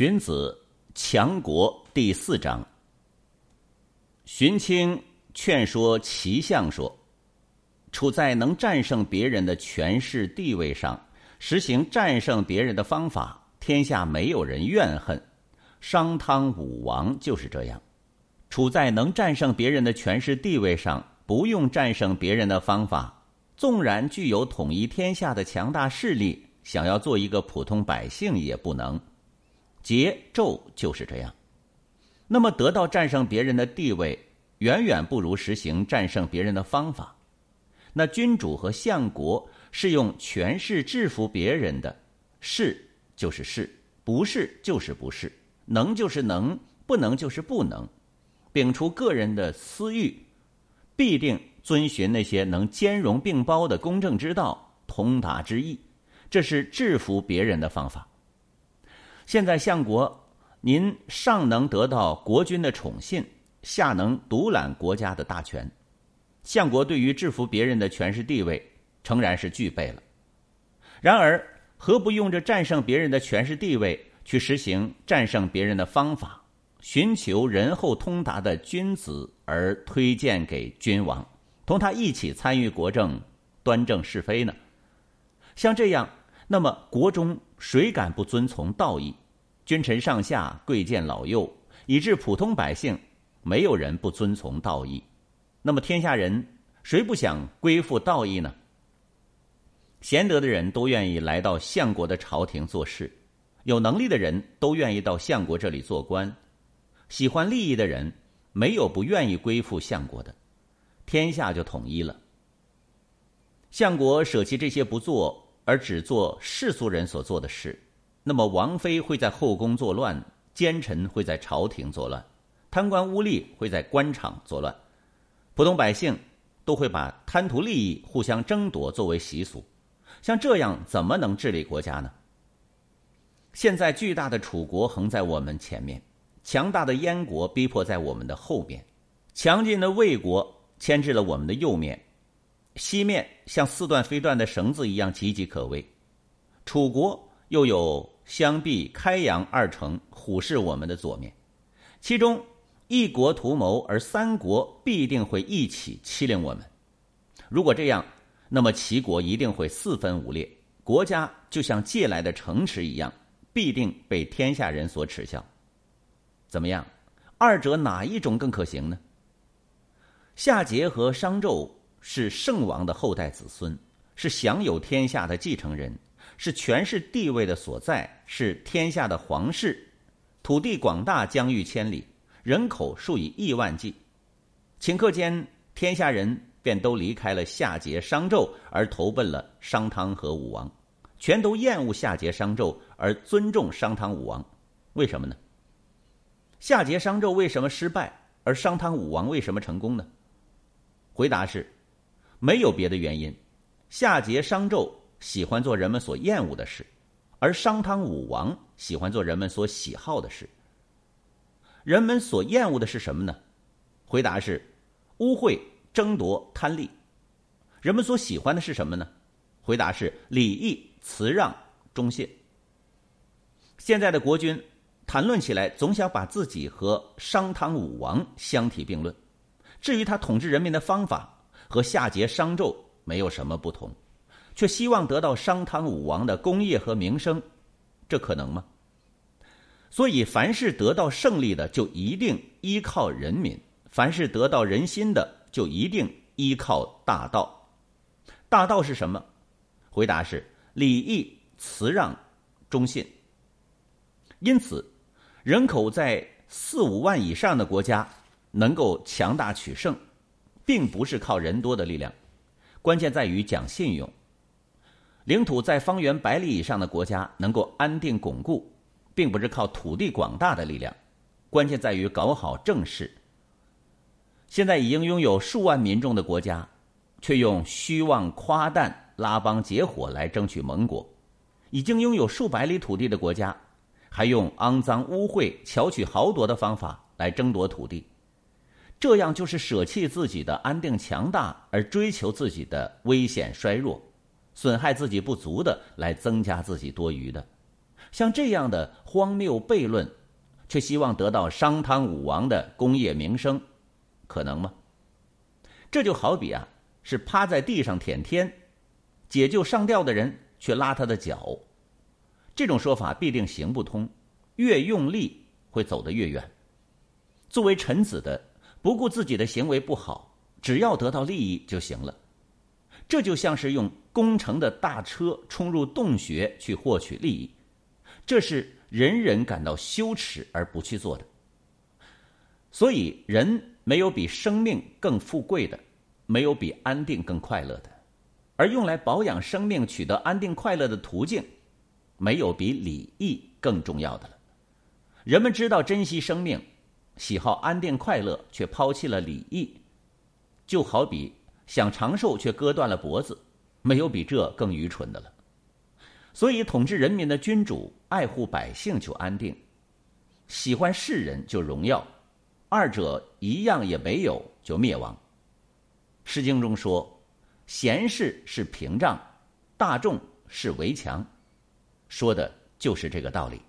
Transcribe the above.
荀子《强国》第四章，荀卿劝说齐相说：“处在能战胜别人的权势地位上，实行战胜别人的方法，天下没有人怨恨。商汤武王就是这样，处在能战胜别人的权势地位上，不用战胜别人的方法，纵然具有统一天下的强大势力，想要做一个普通百姓也不能。”桀纣就是这样，那么得到战胜别人的地位，远远不如实行战胜别人的方法。那君主和相国是用权势制服别人的，是就是是，不是就是不是，能就是能，不能就是不能，摒除个人的私欲，必定遵循那些能兼容并包的公正之道、通达之意，这是制服别人的方法。现在相国，您上能得到国君的宠信，下能独揽国家的大权。相国对于制服别人的权势地位，诚然是具备了。然而，何不用着战胜别人的权势地位，去实行战胜别人的方法，寻求仁厚通达的君子而推荐给君王，同他一起参与国政，端正是非呢？像这样，那么国中谁敢不遵从道义？君臣上下、贵贱老幼，以致普通百姓没有人不遵从道义。那么天下人谁不想归附道义呢？贤德的人都愿意来到相国的朝廷做事，有能力的人都愿意到相国这里做官，喜欢利益的人没有不愿意归附相国的，天下就统一了。相国舍弃这些不做，而只做世俗人所做的事。那么王妃会在后宫作乱，奸臣会在朝廷作乱，贪官污吏会在官场作乱，普通百姓都会把贪图利益、互相争夺作为习俗。像这样怎么能治理国家呢？现在巨大的楚国横在我们前面，强大的燕国逼迫在我们的后面，强劲的魏国牵制了我们的右面，西面像似断非断的绳子一样岌岌可危，楚国。又有相壁、开阳二城虎视我们的左面，其中一国图谋，而三国必定会一起欺凌我们。如果这样，那么齐国一定会四分五裂，国家就像借来的城池一样，必定被天下人所耻笑。怎么样？二者哪一种更可行呢？夏桀和商纣是圣王的后代子孙，是享有天下的继承人。是权势地位的所在，是天下的皇室，土地广大，疆域千里，人口数以亿万计。顷刻间，天下人便都离开了夏桀、商纣，而投奔了商汤和武王，全都厌恶夏桀、商纣，而尊重商汤、武王。为什么呢？夏桀、商纣为什么失败，而商汤、武王为什么成功呢？回答是：没有别的原因。夏桀、商纣。喜欢做人们所厌恶的事，而商汤武王喜欢做人们所喜好的事。人们所厌恶的是什么呢？回答是：污秽、争夺、贪利。人们所喜欢的是什么呢？回答是：礼义、辞让、忠信。现在的国君谈论起来，总想把自己和商汤武王相提并论。至于他统治人民的方法，和夏桀、商纣没有什么不同。却希望得到商汤武王的功业和名声，这可能吗？所以，凡是得到胜利的，就一定依靠人民；凡是得到人心的，就一定依靠大道。大道是什么？回答是礼义、辞让、忠信。因此，人口在四五万以上的国家能够强大取胜，并不是靠人多的力量，关键在于讲信用。领土在方圆百里以上的国家能够安定巩固，并不是靠土地广大的力量，关键在于搞好政事。现在已经拥有数万民众的国家，却用虚妄夸诞、拉帮结伙来争取盟国；已经拥有数百里土地的国家，还用肮脏污秽、巧取豪夺的方法来争夺土地。这样就是舍弃自己的安定强大，而追求自己的危险衰弱。损害自己不足的，来增加自己多余的，像这样的荒谬悖论，却希望得到商汤武王的功业名声，可能吗？这就好比啊，是趴在地上舔天，解救上吊的人却拉他的脚，这种说法必定行不通。越用力会走得越远。作为臣子的，不顾自己的行为不好，只要得到利益就行了。这就像是用工程的大车冲入洞穴去获取利益，这是人人感到羞耻而不去做的。所以，人没有比生命更富贵的，没有比安定更快乐的，而用来保养生命、取得安定快乐的途径，没有比礼义更重要的了。人们知道珍惜生命，喜好安定快乐，却抛弃了礼义，就好比。想长寿却割断了脖子，没有比这更愚蠢的了。所以，统治人民的君主爱护百姓就安定，喜欢世人就荣耀，二者一样也没有就灭亡。《诗经》中说：“贤士是屏障，大众是围墙。”说的就是这个道理。